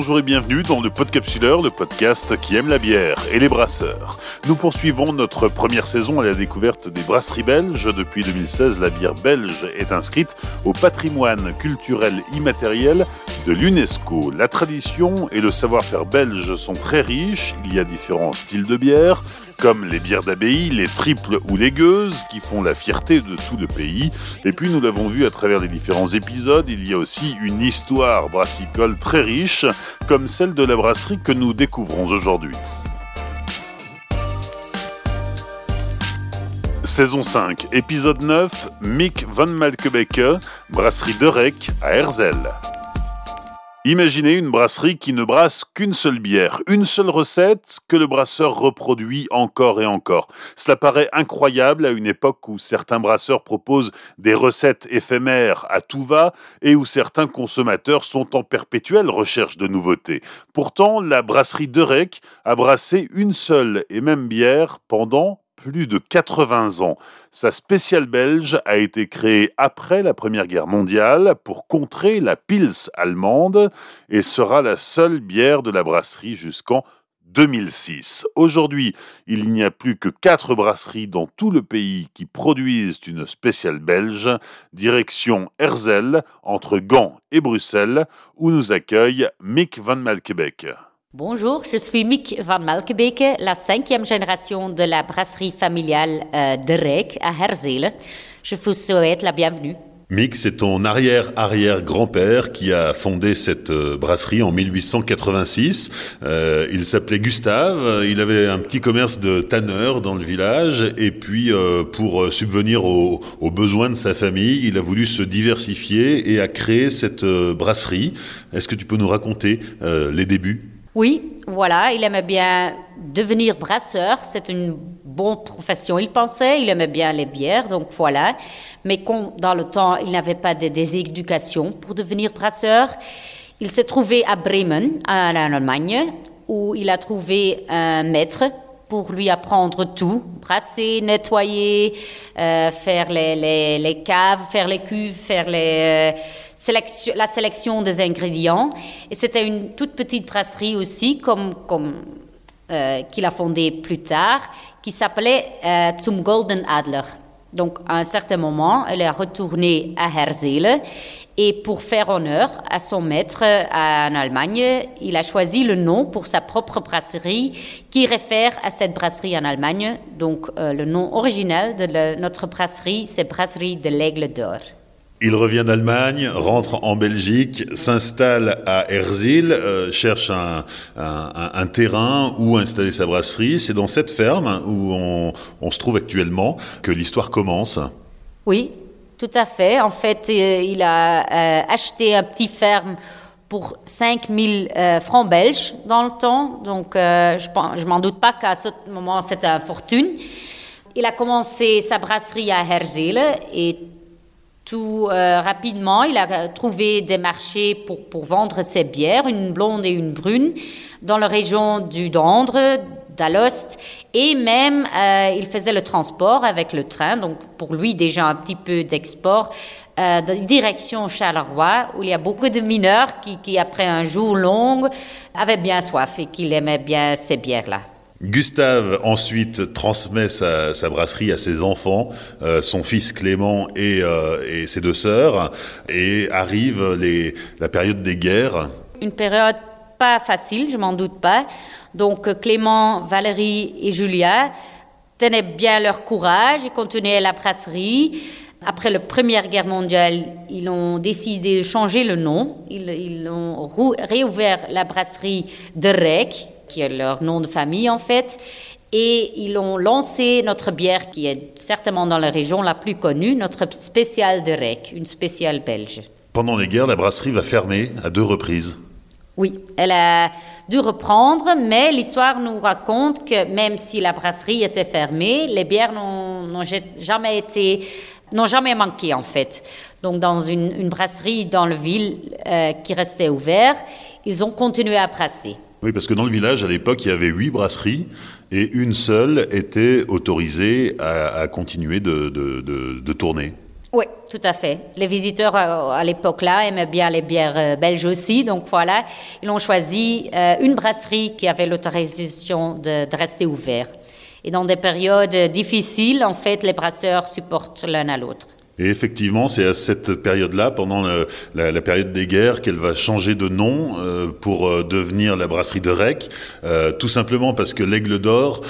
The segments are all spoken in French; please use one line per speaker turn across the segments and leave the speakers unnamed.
bonjour et bienvenue dans le Podcapsuleur, le podcast qui aime la bière et les brasseurs. Nous poursuivons notre première saison à la découverte des brasseries belges. Depuis 2016, la bière belge est inscrite au patrimoine culturel immatériel de l'UNESCO. La tradition et le savoir-faire belge sont très riches, il y a différents styles de bière, comme les bières d'abbaye, les triples ou les gueuses, qui font la fierté de tout le pays. Et puis nous l'avons vu à travers les différents épisodes, il y a aussi une histoire brassicole très riche, comme celle de la brasserie que nous découvrons aujourd'hui. Saison 5, épisode 9, Mick van Malkebeke, brasserie de Rec à Herzl. Imaginez une brasserie qui ne brasse qu'une seule bière, une seule recette que le brasseur reproduit encore et encore. Cela paraît incroyable à une époque où certains brasseurs proposent des recettes éphémères à tout va et où certains consommateurs sont en perpétuelle recherche de nouveautés. Pourtant, la brasserie de Rec a brassé une seule et même bière pendant plus de 80 ans. Sa spéciale belge a été créée après la Première Guerre mondiale pour contrer la Pils allemande et sera la seule bière de la brasserie jusqu'en 2006. Aujourd'hui, il n'y a plus que quatre brasseries dans tout le pays qui produisent une spéciale belge, direction Herzl, entre Gand et Bruxelles, où nous accueille Mick van Malkebeck.
Bonjour, je suis Mick van Malkebeke, la cinquième génération de la brasserie familiale euh, de à Herzelen. Je vous souhaite la bienvenue.
Mick, c'est ton arrière-arrière-grand-père qui a fondé cette euh, brasserie en 1886. Euh, il s'appelait Gustave, il avait un petit commerce de tanneur dans le village et puis pour subvenir aux, besoins de sa famille, il a voulu se diversifier et a créé cette brasserie. Est-ce que tu peux nous raconter les débuts?
Oui, voilà, il aimait bien devenir brasseur, c'est une bonne profession, il pensait, il aimait bien les bières, donc voilà. Mais dans le temps, il n'avait pas de, des éducations pour devenir brasseur, il s'est trouvé à Bremen, en Allemagne, où il a trouvé un maître pour lui apprendre tout, brasser, nettoyer, euh, faire les, les, caves, faire les cuves, faire les, euh, la sélection des ingrédients. Et c'était une toute petite brasserie aussi, comme, comme euh, qu'il a fondée plus tard, qui s'appelait Zum Golden Adler. Donc, à un certain moment, elle est retournée à Herzele et pour faire honneur à son maître en Allemagne, il a choisi le nom pour sa propre brasserie qui réfère à cette brasserie en Allemagne. Donc, euh, le nom original de notre brasserie, c'est Brasserie de l'Aigle d'Or.
Il revient d'Allemagne, rentre en Belgique, s'installe à Herzil, euh, cherche un, terrain où installer sa brasserie. C'est dans cette ferme où on, se trouve actuellement que l'histoire commence.
Oui, tout à fait. En fait, euh, il a euh, acheté un petit ferme pour 5000 francs belges dans le temps. Donc, je ne m'en doute pas qu'à ce moment, c'était une fortune. Il a commencé sa brasserie à Herzil et tout euh, rapidement, il a trouvé des marchés pour, pour, vendre ses bières, une blonde et une brune, dans la région du Dendre, d'Alost, et même euh, il faisait le transport avec le train, donc pour lui déjà un petit peu d'export, euh, direction Charleroi, où il y a beaucoup de mineurs qui, qui après un jour long, avaient bien soif et qui aimaient bien ces bières-là.
Gustave ensuite transmet sa, brasserie à ses enfants, euh, son fils Clément euh, et, ses deux sœurs, et arrive les, la période des guerres.
Une période pas facile, je m'en doute pas. Donc Clément, Valérie et Julia tenaient bien leur courage et continuaient la brasserie. Après la Première Guerre mondiale, ils ont décidé de changer le nom. Ils, ont réouvert la brasserie de Rec, qui est leur nom de famille en fait. Et ils ont lancé notre bière, qui est certainement dans la région la plus connue, notre spéciale de REC, une spéciale belge.
Pendant les guerres, la brasserie va fermer à deux reprises.
Oui, elle a dû reprendre, mais l'histoire nous raconte que même si la brasserie était fermée, les bières n'ont jamais été n'ont jamais manqué en fait. Donc dans une, brasserie dans la ville euh, qui restait ouverte, ils ont continué à brasser.
Oui, parce que dans le village, à l'époque, il y avait huit brasseries et une seule était autorisée à, continuer de, tourner.
Oui, tout à fait. Les visiteurs à, l'époque-là aimaient bien les bières belges aussi, donc voilà, ils ont choisi une brasserie qui avait l'autorisation de, de, rester ouverte. Et dans des périodes difficiles, en fait, les brasseurs supportent l'un à l'autre.
Et effectivement, c'est à cette période-là, pendant la, période des guerres, qu'elle va changer de nom euh, pour euh, devenir la brasserie de Rec, euh, tout simplement parce que l'aigle d'or,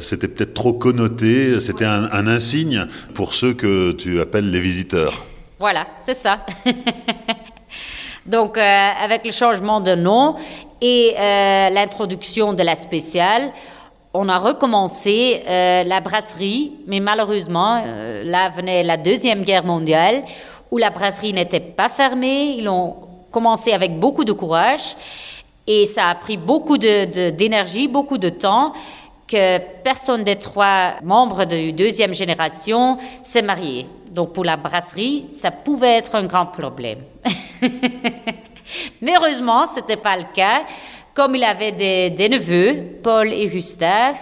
c'était peut-être trop connoté, c'était un, un, insigne pour ceux que tu appelles les visiteurs.
Voilà, c'est ça. Donc, avec le changement de nom et l'introduction de la spéciale, on a recommencé euh, la brasserie, mais malheureusement, euh, là venait la Deuxième Guerre mondiale, où la brasserie n'était pas fermée. Ils ont commencé avec beaucoup de courage et ça a pris beaucoup d'énergie, beaucoup de temps que personne des trois membres de deuxième génération s'est marié. Donc pour la brasserie, ça pouvait être un grand problème. Mais heureusement, ce n'était pas le cas. Comme il avait des, neveux, Paul et Gustave,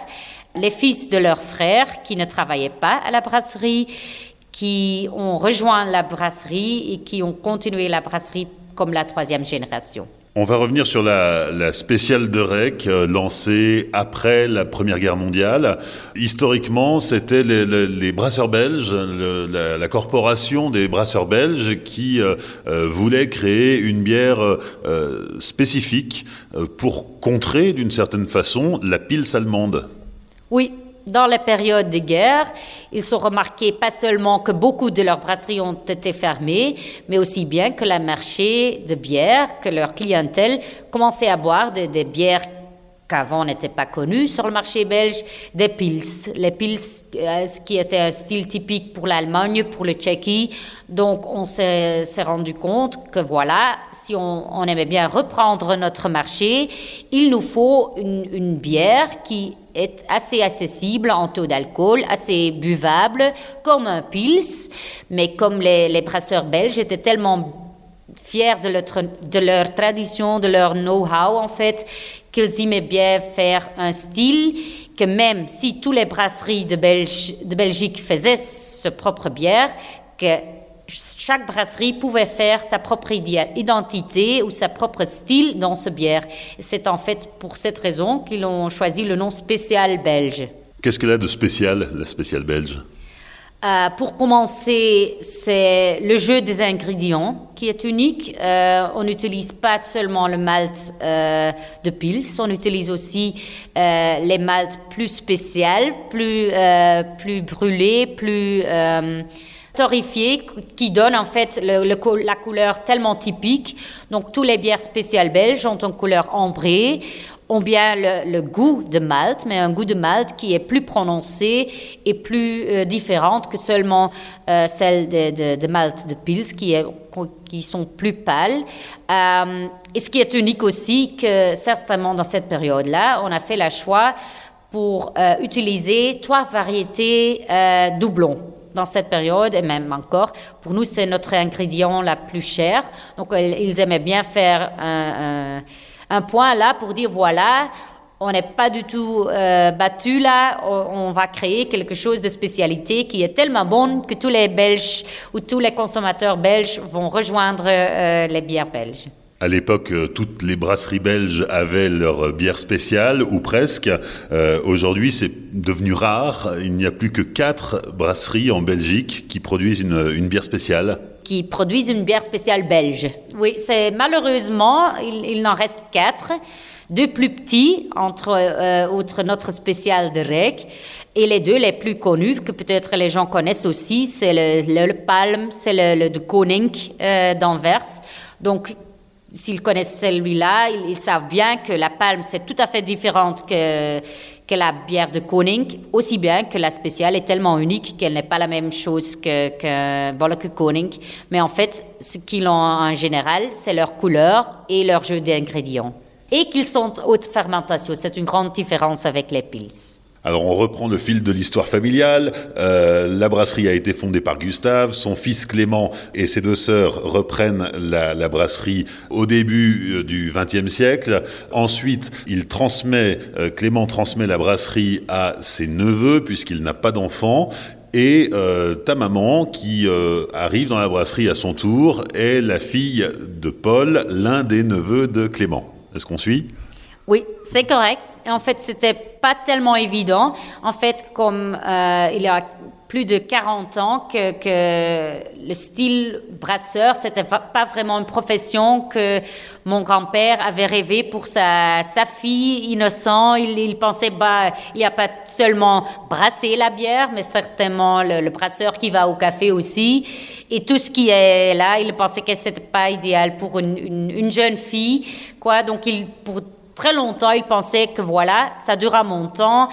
les fils de leur frère qui ne travaillaient pas à la brasserie, qui ont rejoint la brasserie et qui ont continué la brasserie comme la troisième génération.
On va revenir sur la, spéciale de REC euh, lancée après la Première Guerre mondiale. Historiquement, c'était les, brasseurs belges, la, corporation des brasseurs belges qui euh, euh, voulait créer une bière spécifique pour contrer d'une certaine façon la pile allemande.
Oui, dans les périodes de guerre, ils sont remarqués pas seulement que beaucoup de leurs brasseries ont été fermées, mais aussi bien que le marché de bière, que leur clientèle commençait à boire des bières qu'avant n'étaient pas connues sur le marché belge, des pils. Les pils, euh, qui était un style typique pour l'Allemagne, pour le Tchéquie. Donc, on s'est rendu compte que voilà, si on, aimait bien reprendre notre marché, il nous faut une, bière qui est assez accessible en taux d'alcool, assez buvable, comme un pils. Mais comme les, les brasseurs belges étaient tellement fiers de leur, de leur tradition, de leur know-how en fait, qu'ils aimaient bien faire un style que même si toutes les brasseries de, Belgique faisaient ce propre bière, que chaque brasserie pouvait faire sa propre identité ou sa propre style dans ce bière. C'est en fait pour cette raison qu'ils ont choisi le nom spécial belge.
Qu'est-ce qu'elle a de spécial, la spéciale belge?
Euh, pour commencer, c'est le jeu des ingrédients qui est unique. Euh, on n'utilise pas seulement le malt euh, de pils, on utilise aussi les maltes plus spéciales, plus, plus brûlés, plus qui donnent en fait la couleur tellement typique. Donc, tous les bières spéciales belges ont une couleur ambrée ont bien le, goût de malt, mais un goût de malt qui est plus prononcé et plus euh, différente que seulement euh, celle de, malt de Pils, qui, sont plus pâles. Euh, et ce qui est unique aussi, que certainement dans cette période-là, on a fait le choix pour utiliser trois variétés doublons dans cette période et même encore. Pour nous, c'est notre ingrédient la plus cher. Donc, ils aimaient bien faire un, point là pour dire voilà, on n'est pas du tout euh, battu là, on, va créer quelque chose de spécialité qui est tellement bon que tous les Belges ou tous les consommateurs belges vont rejoindre euh, les bières belges.
À l'époque, euh, toutes les brasseries belges avaient leur bière spéciale, ou presque. Aujourd'hui, c'est devenu rare. Il n'y a plus que quatre brasseries en Belgique qui produisent une, une bière spéciale
qui produisent une bière spéciale belge. Oui, c'est malheureusement, il, n'en reste quatre. Deux plus petits, entre euh, notre spécial de REC, et les deux les plus connus, que peut-être les gens connaissent aussi, c'est le, le, Palm, c'est le, le, de Koning euh, d'Anvers. Donc, s'ils connaissent celui-là, ils, savent bien que la palme, c'est tout à fait différente que, que la bière de Koning, aussi bien que la spéciale est tellement unique qu'elle n'est pas la même chose que, que, que Koning. Mais en fait, ce qu'ils ont en général, c'est leur couleur et leur jeu d'ingrédients. Et qu'ils sont haute fermentation. C'est une grande différence avec les pils.
Alors on reprend le fil de l'histoire familiale. Euh, la brasserie a été fondée par Gustave. Son fils Clément et ses deux sœurs reprennent la, brasserie au début euh, du XXe siècle. Ensuite, il transmet, euh, Clément transmet la brasserie à ses neveux puisqu'il n'a pas d'enfants. Et ta maman, qui arrive dans la brasserie à son tour, est la fille de Paul, l'un des neveux de Clément. Est-ce qu'on suit?
Oui, c'est correct. En fait, c'était pas tellement évident. En fait, comme euh, il y a plus de 40 ans que, le style brasseur, c'était pas vraiment une profession que mon grand-père avait rêvé pour sa, sa fille innocent. Il, il pensait, bah, il n'y a pas seulement brasser la bière, mais certainement le, brasseur qui va au café aussi. Et tout ce qui est là, il pensait que c'était pas idéal pour une, une, une jeune fille, quoi. Donc, il, pour très longtemps, il pensait que voilà, ça durera mon temps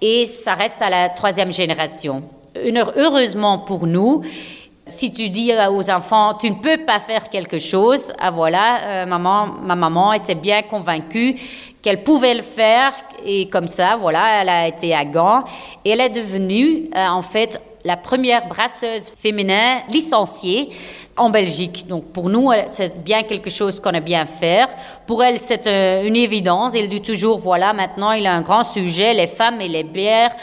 et ça reste à la troisième génération. Heureusement pour nous, si tu dis aux enfants, tu ne peux pas faire quelque chose, ah voilà, euh, maman, ma maman était bien convaincue qu'elle pouvait le faire et comme ça, voilà, elle a été à Gand et elle est devenue euh, en fait la première brasseuse féminin licenciée en Belgique. Donc pour nous, c'est bien quelque chose qu'on a bien faire. Pour elle, c'est euh, une évidence. Elle dit toujours, voilà, maintenant il a un grand sujet, les femmes et les bières.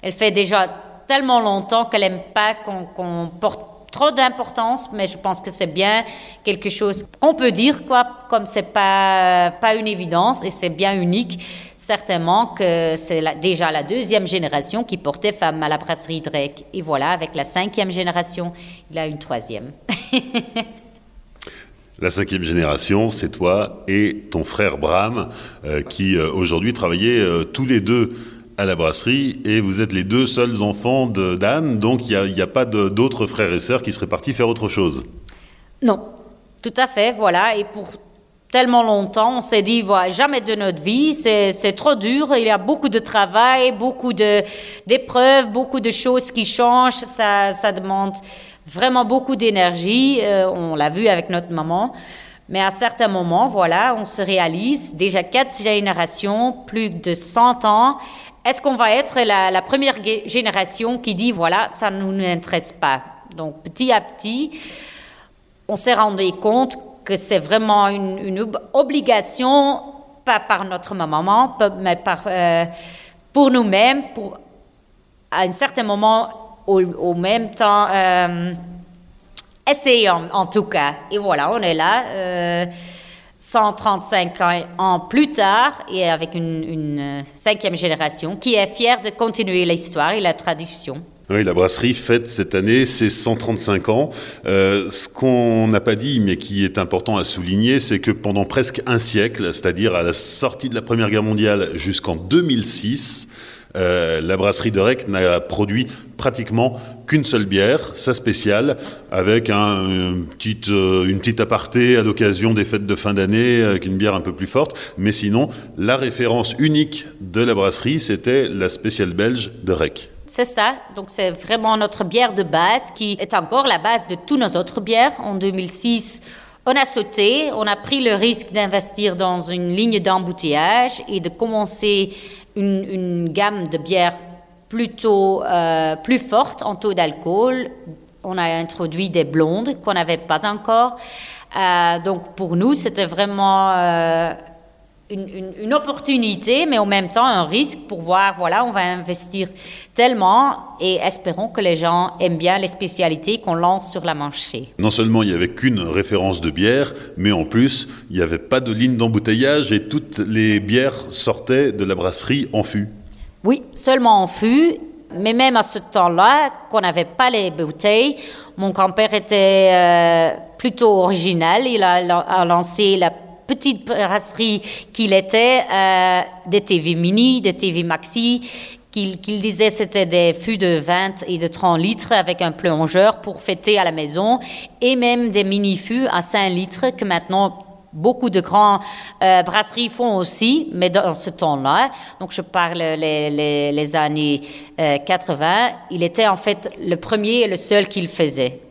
Elle fait déjà tellement longtemps qu'elle n'aime pas qu'on porte trop d'importance, mais je pense que c'est bien quelque chose qu'on peut dire, quoi, comme c'est pas, pas une évidence et c'est bien unique. Certainement que c'est déjà la deuxième génération qui portait femme à la brasserie Drake. Et voilà, avec la cinquième génération, il a une troisième.
La cinquième génération, c'est toi et ton frère Bram, euh, qui euh, aujourd'hui travaillaient euh, tous les deux à la brasserie et vous êtes les deux seuls enfants d'Anne, donc il n'y a, pas d'autres frères et sœurs qui seraient partis faire autre chose.
Non, tout à fait, voilà. Et pour tellement longtemps, on s'est dit, voilà, jamais de notre vie, c'est trop dur, il y a beaucoup de travail, beaucoup d'épreuves, beaucoup de choses qui changent, ça, ça demande vraiment beaucoup d'énergie, euh, on l'a vu avec notre maman. Mais à certains moments, voilà, on se réalise, déjà quatre générations, plus de 100 ans, est-ce qu'on va être la, première génération qui dit, voilà, ça ne nous intéresse pas? Donc petit à petit, on s'est rendu compte que c'est vraiment une, obligation, pas par notre maman, mais par, euh, pour nous-mêmes, pour à un certain moment, au, même temps, euh, essayer en, tout cas. Et voilà, on est là. Euh, 135 ans plus tard et avec une, euh, cinquième génération qui est fière de continuer l'histoire et la tradition.
Oui, la brasserie fête cette année ses 135 ans. Euh, ce qu'on n'a pas dit, mais qui est important à souligner, c'est que pendant presque un siècle, c'est-à-dire à la sortie de la Première Guerre mondiale jusqu'en 2006, euh, la brasserie de Rec n'a produit pratiquement qu'une seule bière, sa spéciale, avec un, une, petite, euh, une aparté à l'occasion des fêtes de fin d'année, avec une bière un peu plus forte. Mais sinon, la référence unique de la brasserie, c'était la spéciale belge de Rec.
C'est ça, donc c'est vraiment notre bière de base qui est encore la base de toutes nos autres bières. En 2006, on a sauté, on a pris le risque d'investir dans une ligne d'embouteillage et de commencer une, gamme de bières plutôt euh, plus forte en taux d'alcool. On a introduit des blondes qu'on n'avait pas encore. Euh, donc pour nous, c'était vraiment euh, une, opportunité, mais en même temps un risque pour voir, voilà, on va investir tellement et espérons que les gens aiment bien les spécialités qu'on lance sur la marché.
Non seulement il n'y avait qu'une référence de bière, mais en plus, il n'y avait pas de ligne d'embouteillage et toutes les bières sortaient de la brasserie en fût.
Oui, seulement en fût. Mais même à ce temps-là, qu'on n'avait pas les bouteilles, mon grand-père était euh, plutôt original. Il a lancé la petite brasserie qu'il était, euh, des TV mini, des TV maxi, qu'il disait c'était des fûts de 20 et de 30 litres avec un plongeur pour fêter à la maison, et même des mini-fûts à 5 litres que maintenant beaucoup de grands euh, brasseries font aussi, mais dans ce temps-là, donc je parle les, années 80, euh, il était en fait le premier et le seul qui le faisait.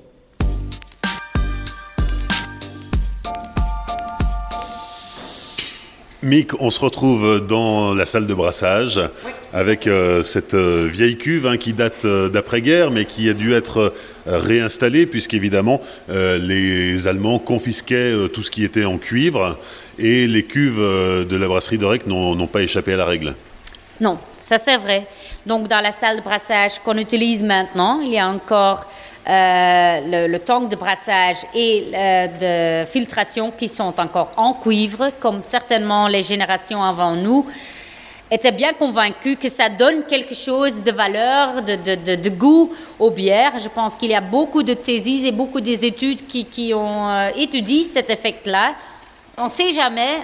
Mick, on se retrouve dans la salle de brassage avec euh, cette euh, vieille cuve hein, qui date euh, d'après-guerre mais qui a dû être réinstallée puisqu'évidemment les Allemands confisquaient tout ce qui était en cuivre et les cuves de la brasserie d'Orec n'ont pas échappé à la règle.
Non, ça c'est vrai. Donc dans la salle de brassage qu'on utilise maintenant, il y a encore euh, le, tank de brassage et euh, de filtration qui sont encore en cuivre, comme certainement les générations avant nous étaient bien convaincus que ça donne quelque chose de valeur, de, goût aux bières. Je pense qu'il y a beaucoup de théses et beaucoup d'études qui, qui ont euh, étudié cet effet-là. On ne sait jamais.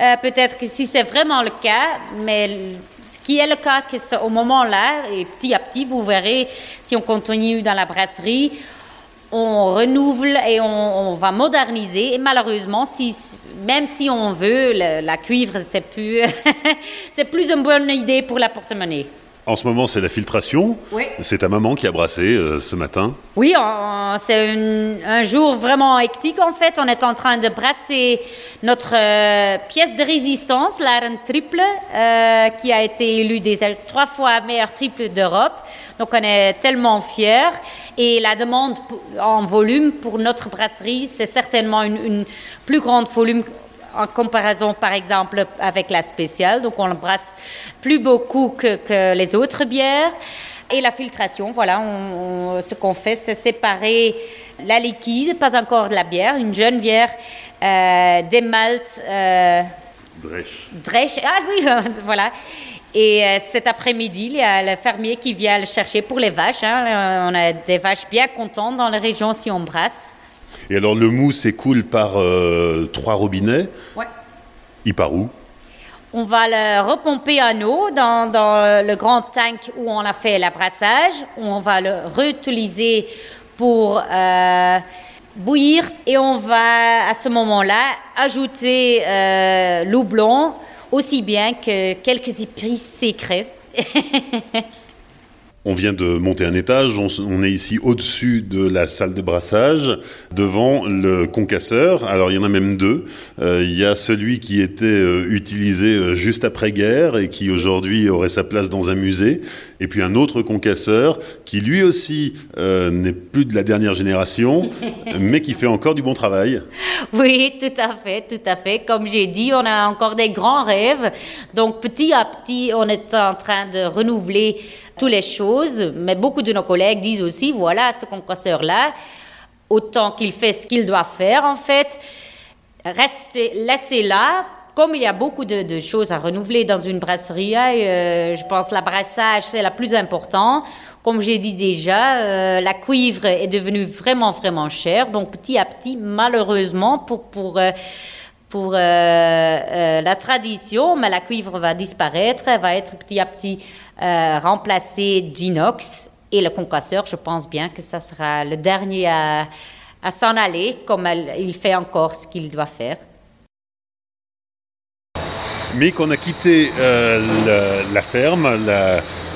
Euh, peut-être que si c'est vraiment le cas, mais ce qui est le cas, que au moment-là, et petit à petit, vous verrez, si on continue dans la brasserie, on renouvelle et on, va moderniser. Et malheureusement, même si on veut, la cuivre, c'est plus, c'est plus une bonne idée pour la porte-monnaie.
En ce moment, c'est la filtration.
Oui.
C'est ta maman qui a brassé euh, ce matin.
Oui, c'est un jour vraiment hectique en fait. On est en train de brasser notre euh, pièce de résistance, l'Iron Triple, euh, qui a été élue des trois fois meilleure triple d'Europe. Donc on est tellement fiers. Et la demande en volume pour notre brasserie, c'est certainement une, une plus grande volume en comparaison, par exemple, avec la spéciale. Donc, on brasse plus beaucoup que, les autres bières. Et la filtration, voilà, ce qu'on fait, c'est séparer la liquide, pas encore de la bière, une jeune bière, euh, des maltes.
Euh,
Drèche. Ah oui, voilà. Et euh, cet après-midi, il y a le fermier qui vient le chercher pour les vaches. Hein. On a des vaches bien contentes dans la région si on brasse.
Et alors le mou s'écoule par euh, trois robinets.
Ouais.
Il part où?
On va le repomper à eau dans, le grand tank où on a fait l'abrassage. On va le réutiliser pour euh, bouillir et on va à ce moment-là ajouter euh, l'eau blanc aussi bien que quelques épices secrets.
On vient de monter un étage, on, est ici au-dessus de la salle de brassage, devant le concasseur. Alors il y en a même deux. Euh, il y a celui qui était euh, utilisé euh, juste après-guerre et qui aujourd'hui aurait sa place dans un musée. Et puis un autre concasseur qui lui aussi n'est plus de la dernière génération, mais qui fait encore du bon travail.
Oui, tout à fait, tout à fait. Comme j'ai dit, on a encore des grands rêves. Donc petit à petit, on est en train de renouveler toutes les choses, mais beaucoup de nos collègues disent aussi, voilà, ce concasseur-là, autant qu'il fait ce qu'il doit faire, en fait, restez, laissez là. Comme il y a beaucoup de, choses à renouveler dans une brasserie, euh, je pense que l'abrassage, c'est la plus importante. Comme j'ai dit déjà, euh, la cuivre est devenue vraiment, vraiment chère. Donc, petit à petit, malheureusement, pour, pour euh, pour la tradition, mais la cuivre va disparaître, elle va être petit à petit remplacée d'inox. Et le concasseur, je pense bien que ça sera le dernier à, s'en aller, comme il fait encore ce qu'il doit faire.
Mais qu'on a quitté la, ferme,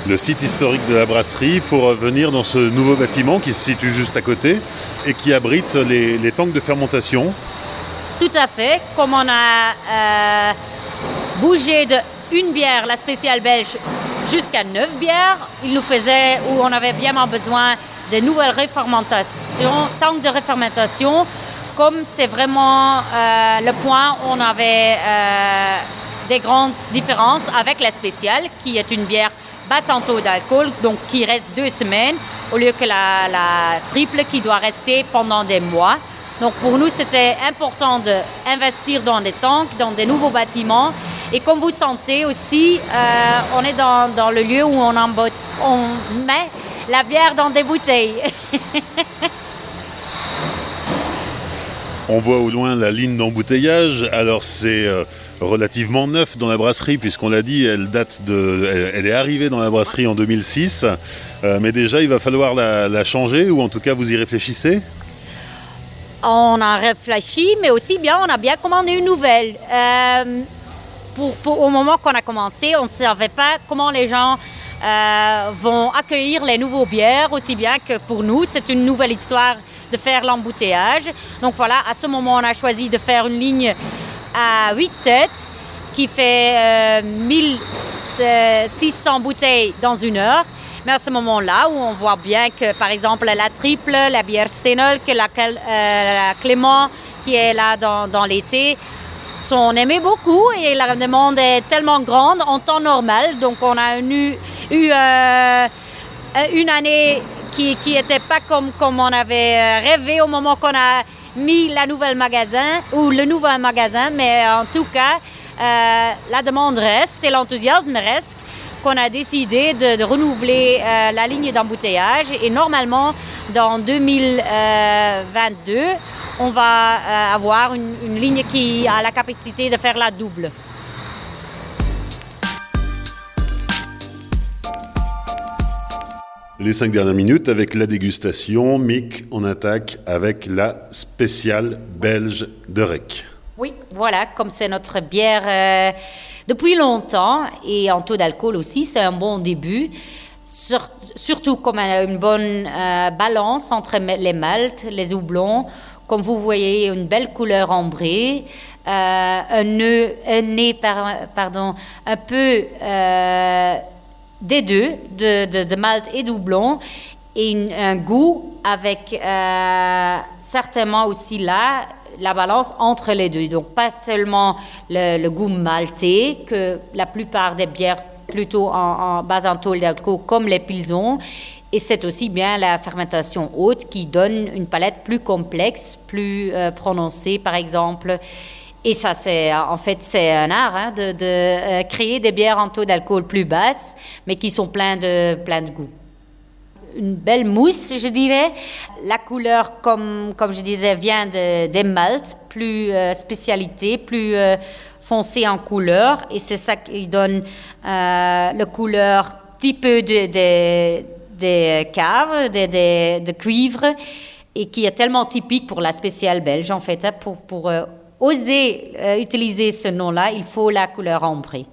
le site historique de la brasserie, pour venir dans ce nouveau bâtiment qui se situe juste à côté et qui abrite les, tanks de fermentation.
Tout à fait. Comme on a euh, bougé de une bière, la spéciale belge, jusqu'à neuf bières, il nous faisait, où on avait bien besoin de nouvelles réfermentations, tanks de réfermentation. Comme c'est vraiment euh, le point où on avait euh, des grandes différences avec la spéciale, qui est une bière basse en taux d'alcool, donc qui reste deux semaines, au lieu que la triple qui doit rester pendant des mois. Donc pour nous, c'était important d'investir dans des tanks, dans des nouveaux bâtiments. Et comme vous sentez aussi, euh, on est dans, le lieu où on, on met la bière dans des bouteilles.
on voit au loin la ligne d'embouteillage. Alors c'est euh, relativement neuf dans la brasserie, puisqu'on l'a dit, elle date de, elle, est arrivée dans la brasserie en 2006. Euh, mais déjà, il va falloir la changer, ou en tout cas, vous y réfléchissez?
On a réfléchi, mais aussi bien, on a bien commandé une nouvelle. Euh, pour, au moment qu'on a commencé, on ne savait pas comment les gens euh, vont accueillir les nouveaux bières, aussi bien que pour nous, c'est une nouvelle histoire de faire l'embouteillage. Donc voilà, à ce moment, on a choisi de faire une ligne à 8 têtes qui fait 1600 euh, bouteilles dans une heure. Mais à ce moment-là, où on voit bien que, par exemple, la triple, la bière Steinol, que la, euh, Clément, qui est là dans, l'été, sont aimés beaucoup et la demande est tellement grande en temps normal. Donc, on a eu eu une année qui n'était pas comme, on avait rêvé au moment qu'on a mis la nouvelle magasin ou le nouveau magasin, mais en tout cas, la demande reste et l'enthousiasme reste qu'on a décidé de, renouveler euh, la ligne d'embouteillage et normalement dans 2022 on va euh, avoir une ligne qui a la capacité de faire la double.
Les cinq dernières minutes avec la dégustation. Mick, on attaque avec la spéciale belge de Rec.
Oui, voilà, comme c'est notre bière euh, depuis longtemps et en taux d'alcool aussi, c'est un bon début. surtout comme une bonne euh, balance entre les maltes, les houblons. Comme vous voyez, une belle couleur ambrée, euh, un, nez, pardon, un peu des deux, de, malt et doublon, et un goût avec certainement aussi là la balance entre les deux. Donc pas seulement le, goût maltais, que la plupart des bières plutôt en, base en taux d'alcool comme les pilsons, et c'est aussi bien la fermentation haute qui donne une palette plus complexe, plus euh, prononcée par exemple. Et ça, c'est en fait c'est un art hein, de, euh, créer des bières en taux d'alcool plus basses, mais qui sont pleins de plein de goût une belle mousse, je dirais. La couleur, comme, comme je disais, vient de, des maltes, plus euh, spécialité, plus euh, foncé en couleur. Et c'est ça qui donne euh, la couleur petit peu de, des caves, de, de, cuivre, et qui est tellement typique pour la spéciale belge, en fait. Hein, pour, pour oser utiliser ce nom-là, il faut la couleur ambrée.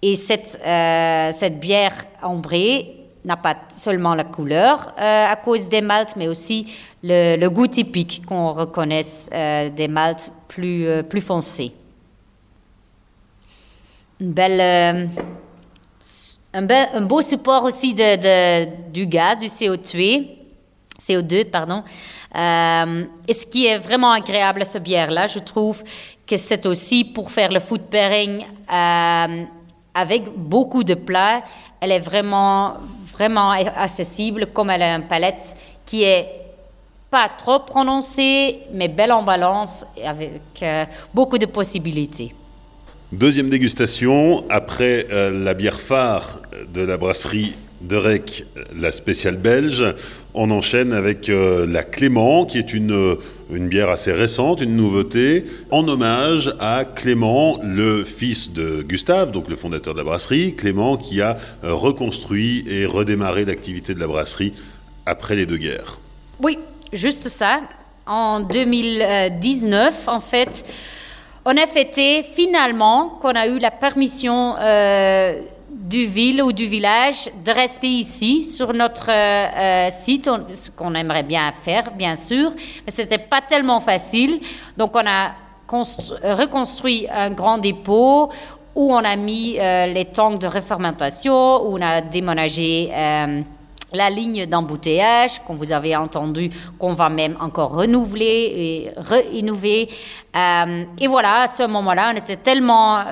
Et cette, cette bière ambrée n'a pas seulement la couleur euh, à cause des maltes, mais aussi le, goût typique qu'on reconnaît euh, des maltes plus, euh, plus foncés. Un, un, beau support aussi de, du gaz, du CO2, CO2 pardon. Et ce qui est vraiment agréable à cette bière-là, je trouve que c'est aussi pour faire le food pairing avec beaucoup de plats. Elle est vraiment, vraiment accessible, comme elle a une palette qui est pas trop prononcée, mais belle en balance, avec euh, beaucoup de possibilités.
Deuxième dégustation, après euh, la bière phare de la brasserie de Rec, la spéciale belge, on enchaîne avec euh, la Clément, qui est une, une bière assez récente, une nouveauté, en hommage à Clément, le fils de Gustave, donc le fondateur de la brasserie, Clément qui a euh, reconstruit et redémarré l'activité de la brasserie après les deux guerres.
Oui, juste ça. En 2019, en fait, on a fêté finalement qu'on a eu la permission euh, du ville ou du village de rester ici sur notre euh, site, ce qu'on aimerait bien faire, bien sûr, mais ce n'était pas tellement facile. Donc on a reconstruit un grand dépôt où on a mis euh, les tanks de refermentation, où on a déménagé euh, la ligne d'embouteillage, qu'on vous avez entendu, qu'on va même encore renouveler et réinnover. et voilà, à ce moment-là, on était tellement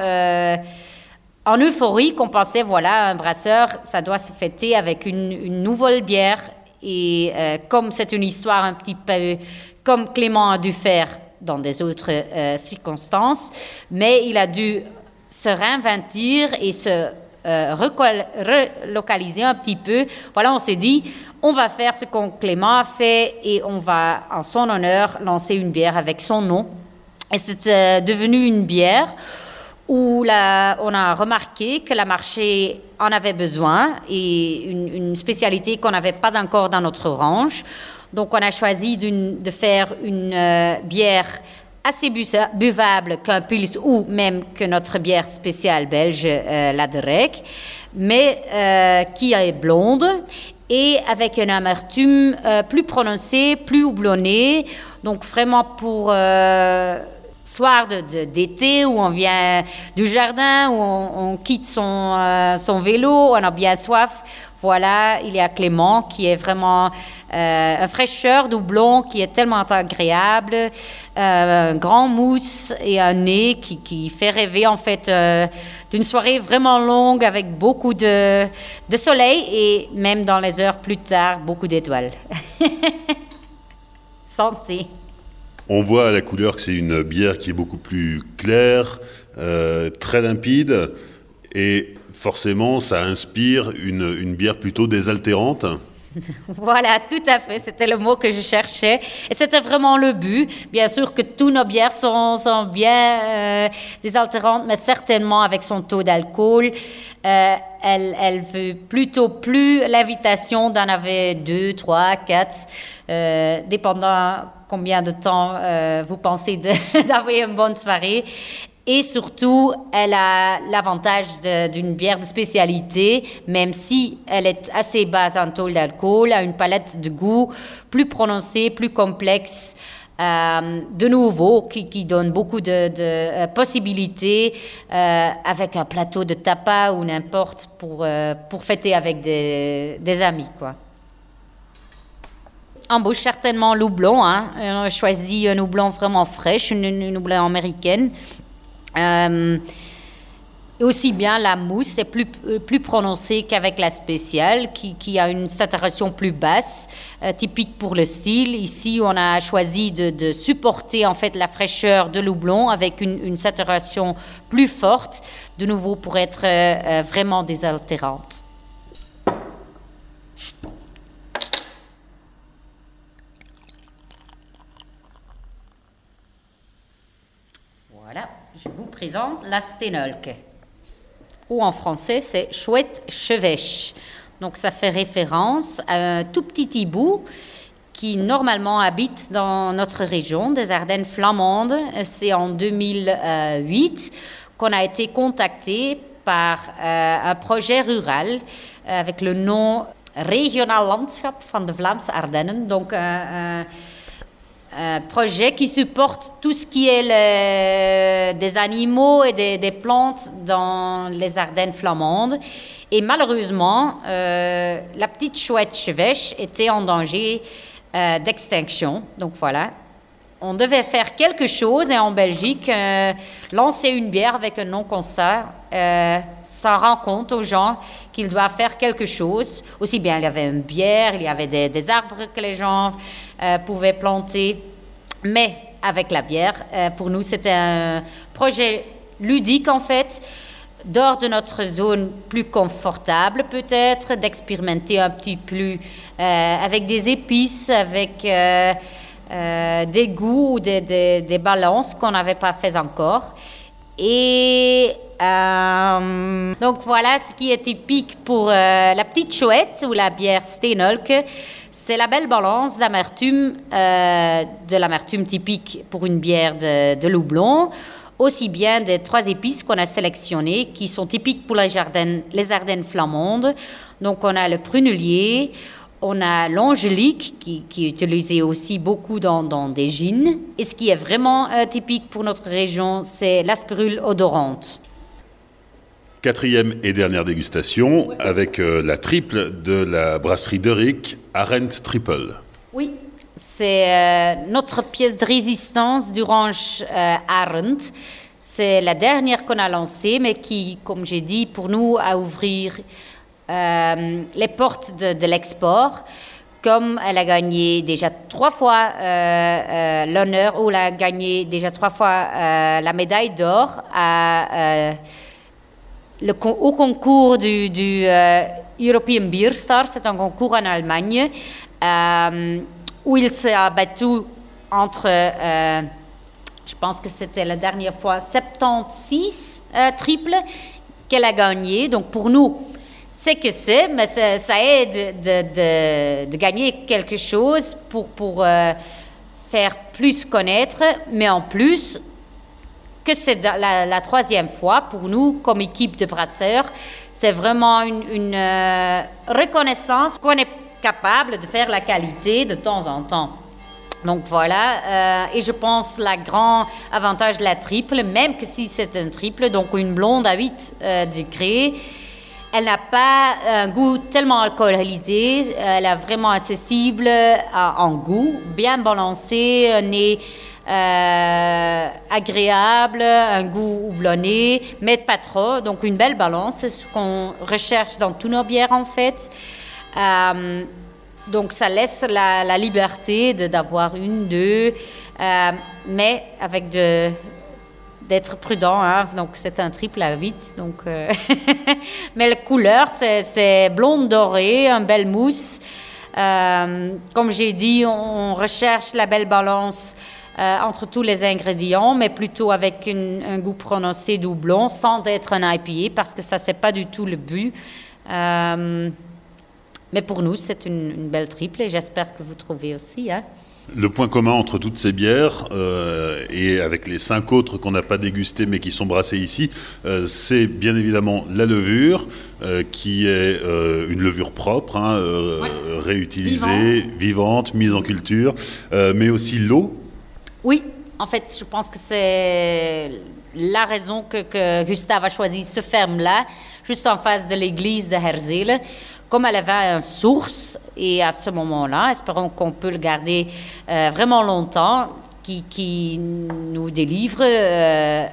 en euphorie qu'on pensait, voilà, un brasseur, ça doit se fêter avec une, nouvelle bière. Et euh, comme c'est une histoire un petit peu comme Clément a dû faire dans des autres euh, circonstances, mais il a dû se réinventer et se euh, relocaliser un petit peu. Voilà, on s'est dit, on va faire ce qu'on Clément a fait et on va, en son honneur, lancer une bière avec son nom. Et c'est devenu une bière où on a remarqué que le marché en avait besoin et une, spécialité qu'on n'avait pas encore dans notre range. Donc on a choisi de faire une euh, bière assez buvable qu'un pils ou même que notre bière spéciale belge, euh, la Derek, mais euh, qui est blonde et avec une amertume plus prononcée, plus houblonnée. Donc vraiment pour soir d'été où on vient du jardin, où on, quitte son, euh, son vélo, on a bien soif. Voilà, il y a Clément qui est vraiment euh, un fraîcheur doublon qui est tellement agréable, euh, un grand mousse et un nez qui, qui fait rêver en fait euh, d'une soirée vraiment longue avec beaucoup de, de soleil et même dans les heures plus tard, beaucoup d'étoiles. Santé.
On voit à la couleur que c'est une bière qui est beaucoup plus claire, très limpide et forcément, ça inspire une, bière plutôt désaltérante.
Voilà, tout à fait, c'était le mot que je cherchais. Et c'était vraiment le but. Bien sûr que toutes nos bières sont, bien euh, désaltérantes, mais certainement avec son taux d'alcool, euh, elle, elle, veut plutôt plus l'invitation d'en avoir deux, trois, quatre, euh, dépendant combien de temps vous pensez d'avoir une bonne soirée. Et surtout, elle a l'avantage d'une bière de spécialité, même si elle est assez basse en taux d'alcool, a une palette de goût plus prononcée, plus complexe. Euh, de nouveau, qui, donne beaucoup de, euh, possibilités euh, avec un plateau de tapas ou n'importe pour, pour fêter avec des, amis. Quoi. En bouche, certainement l'oublon. Hein. On a choisi un houblon vraiment fraîche, une, une américaine. Euh, aussi bien la mousse est plus, euh, plus prononcée qu'avec la spéciale, qui, a une saturation plus basse, euh, typique pour le style. Ici, on a choisi de, supporter en fait la fraîcheur de l'oublon avec une, saturation plus forte, de nouveau pour être vraiment désaltérante. je vous présente la Stenolke. Ou en français, c'est chouette chevêche. Donc ça fait référence à un tout petit hibou qui normalement habite dans notre région des Ardennes flamandes. C'est en 2008 qu'on a été contacté par euh, un projet rural avec le nom Regional Landschap van de Vlaamse Ardennen. Donc un un projet qui supporte tout ce qui est des animaux et des, plantes dans les Ardennes flamandes. Et malheureusement, euh, la petite chouette chevêche était en danger euh, d'extinction. Donc voilà. On devait faire quelque chose et en Belgique, euh, lancer une bière avec un nom comme ça, rend compte aux gens qu'ils doivent faire quelque chose. Aussi bien, il y avait une bière, il y avait des arbres que les gens euh, pouvaient planter. Mais avec la bière, euh, pour nous, c'était un projet ludique en fait, dehors de notre zone plus confortable peut-être, d'expérimenter un petit euh, avec des épices, avec des goûts ou des, des, des balances qu'on n'avait pas fait encore. Et euh, donc voilà ce qui est typique pour euh, la petite chouette ou la bière Steenolke. C'est la belle balance d'amertume, euh, de l'amertume typique pour une bière de, Loublon, aussi bien des trois épices qu'on a sélectionnées qui sont typiques pour les, Ardennes, les Ardennes flamandes. Donc on a le prunelier, on a l'angélique qui, qui, est utilisé aussi beaucoup dans, dans, des gins. Et ce qui est vraiment typique pour notre région, c'est l'aspirule odorante.
Quatrième et dernière dégustation avec euh, la triple de la brasserie Derick, Arendt Triple.
Oui, c'est euh, notre pièce de résistance du range euh, Arendt. C'est la dernière qu'on a lancée, mais qui, comme j'ai dit, pour nous, a ouvert les portes de, l'export. Comme elle a gagné déjà trois fois l'honneur, ou elle a gagné déjà trois fois la médaille d'or au concours du, euh, European Beer Star, c'est un concours en Allemagne, euh, où il s'est battu entre, euh, je pense que c'était la dernière fois, 76 triples qu'elle a gagné. Donc pour nous, c'est que c'est, mais ça, aide de, gagner quelque chose pour, pour faire plus connaître, mais en plus, que c'est la, troisième fois pour nous, comme équipe de brasseurs. C'est vraiment une, euh, reconnaissance qu'on est capable de faire la qualité de temps en temps. Donc voilà, euh, et je pense la grand avantage de la triple, même que si c'est un triple, donc une blonde à 8 euh, degrés, elle n'a pas un goût tellement alcoolisé, elle est vraiment accessible en goût, bien balancé, un nez euh, agréable, un goût houblonné, mais pas trop, donc une belle balance, c'est ce qu'on recherche dans tous nos bières en fait. Euh, donc ça laisse la, liberté d'avoir une, deux, euh, mais avec de, d'être prudent. Hein. Donc c'est un triple à 8. Donc, euh, mais la couleur, c'est blonde dorée, un bel mousse. Euh, comme j'ai dit, on recherche la belle balance entre tous les ingrédients, mais plutôt avec un goût prononcé doublon, sans être un IPA, parce que ça, c'est pas du tout le but. Mais pour nous, c'est une, belle triple et j'espère que vous trouvez aussi. Hein.
Le point commun entre toutes ces bières euh, et avec les cinq autres qu'on n'a pas dégustées mais qui sont brassées ici, euh, c'est bien évidemment la levure, euh, qui est une levure propre, hein, réutilisée, vivante. mise en culture, mais aussi l'eau.
Oui, en fait, je pense que c'est la raison que, que Gustave a choisi ce ferme-là, juste en face de l'église de Herzele comme elle avait une source, et à ce moment-là, espérons qu'on peut le garder euh, vraiment longtemps, qui, nous délivre euh,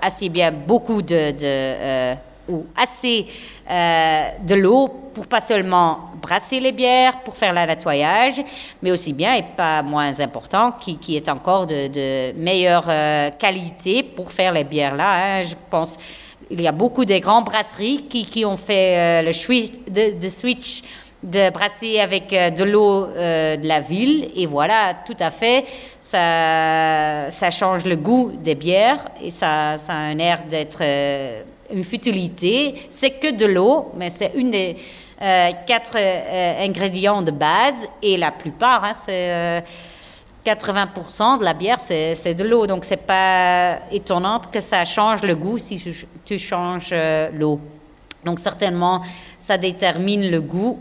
assez bien beaucoup de, euh, ou assez de l'eau pour pas seulement brasser les bières, pour faire le nettoyage, mais aussi bien, et pas moins important, qui, qui est encore de, meilleure qualité pour faire les bières là. Hein. je pense il y a beaucoup de grandes brasseries qui, qui ont fait euh, le switch de, de brasser avec euh, de l'eau euh, de la ville. Et voilà, tout à fait, ça, ça change le goût des bières et ça, ça a un air d'être une futilité. C'est que de l'eau, mais c'est une des quatre ingrédients de base et la plupart, hein, c'est 80% de la bière, c'est de l'eau. Donc, c'est pas étonnant que ça change le goût si tu, changes euh, l'eau. Donc, certainement, ça détermine le goût,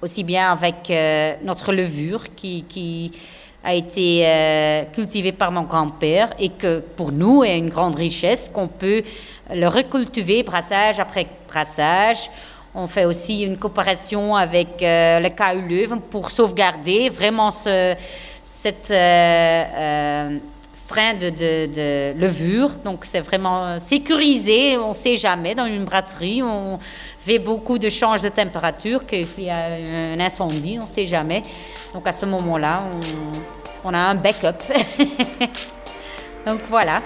aussi bien avec euh, notre levure qui, a été euh, cultivée par mon grand-père et que pour nous est une grande richesse qu'on peut le recultiver brassage après brassage. On fait aussi une coopération avec le KU pour sauvegarder vraiment ce cette euh, euh, strain de, de, levure. Donc, c'est vraiment sécurisé. On ne sait jamais dans une brasserie. On fait beaucoup de changes de température, qu'il y a un incendie, on ne sait jamais. Donc, à ce moment-là, on, on a un backup. Donc, voilà.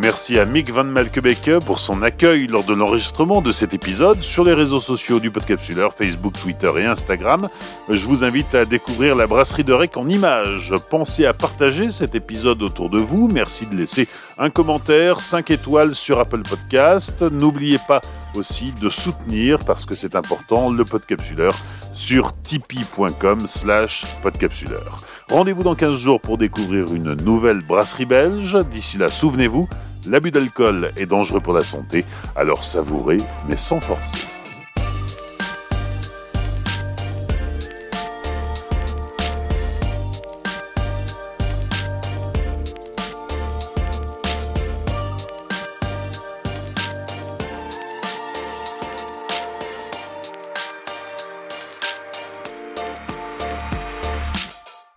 Merci à Mick Van Malkebeke pour son accueil lors de l'enregistrement de cet épisode sur les réseaux sociaux du Podcapsuleur, Facebook, Twitter et Instagram. Je vous invite à découvrir la brasserie de Rec en images. Pensez à partager cet épisode autour de vous. Merci de laisser un commentaire, 5 étoiles sur Apple Podcast. N'oubliez pas aussi de soutenir, parce que c'est important, le Podcapsuleur sur tipeee.com slash podcapsuleur. Rendez-vous dans 15 jours pour découvrir une nouvelle brasserie belge. D'ici là, souvenez-vous, L'abus d'alcool est dangereux pour la santé, alors savourez, mais sans forcer.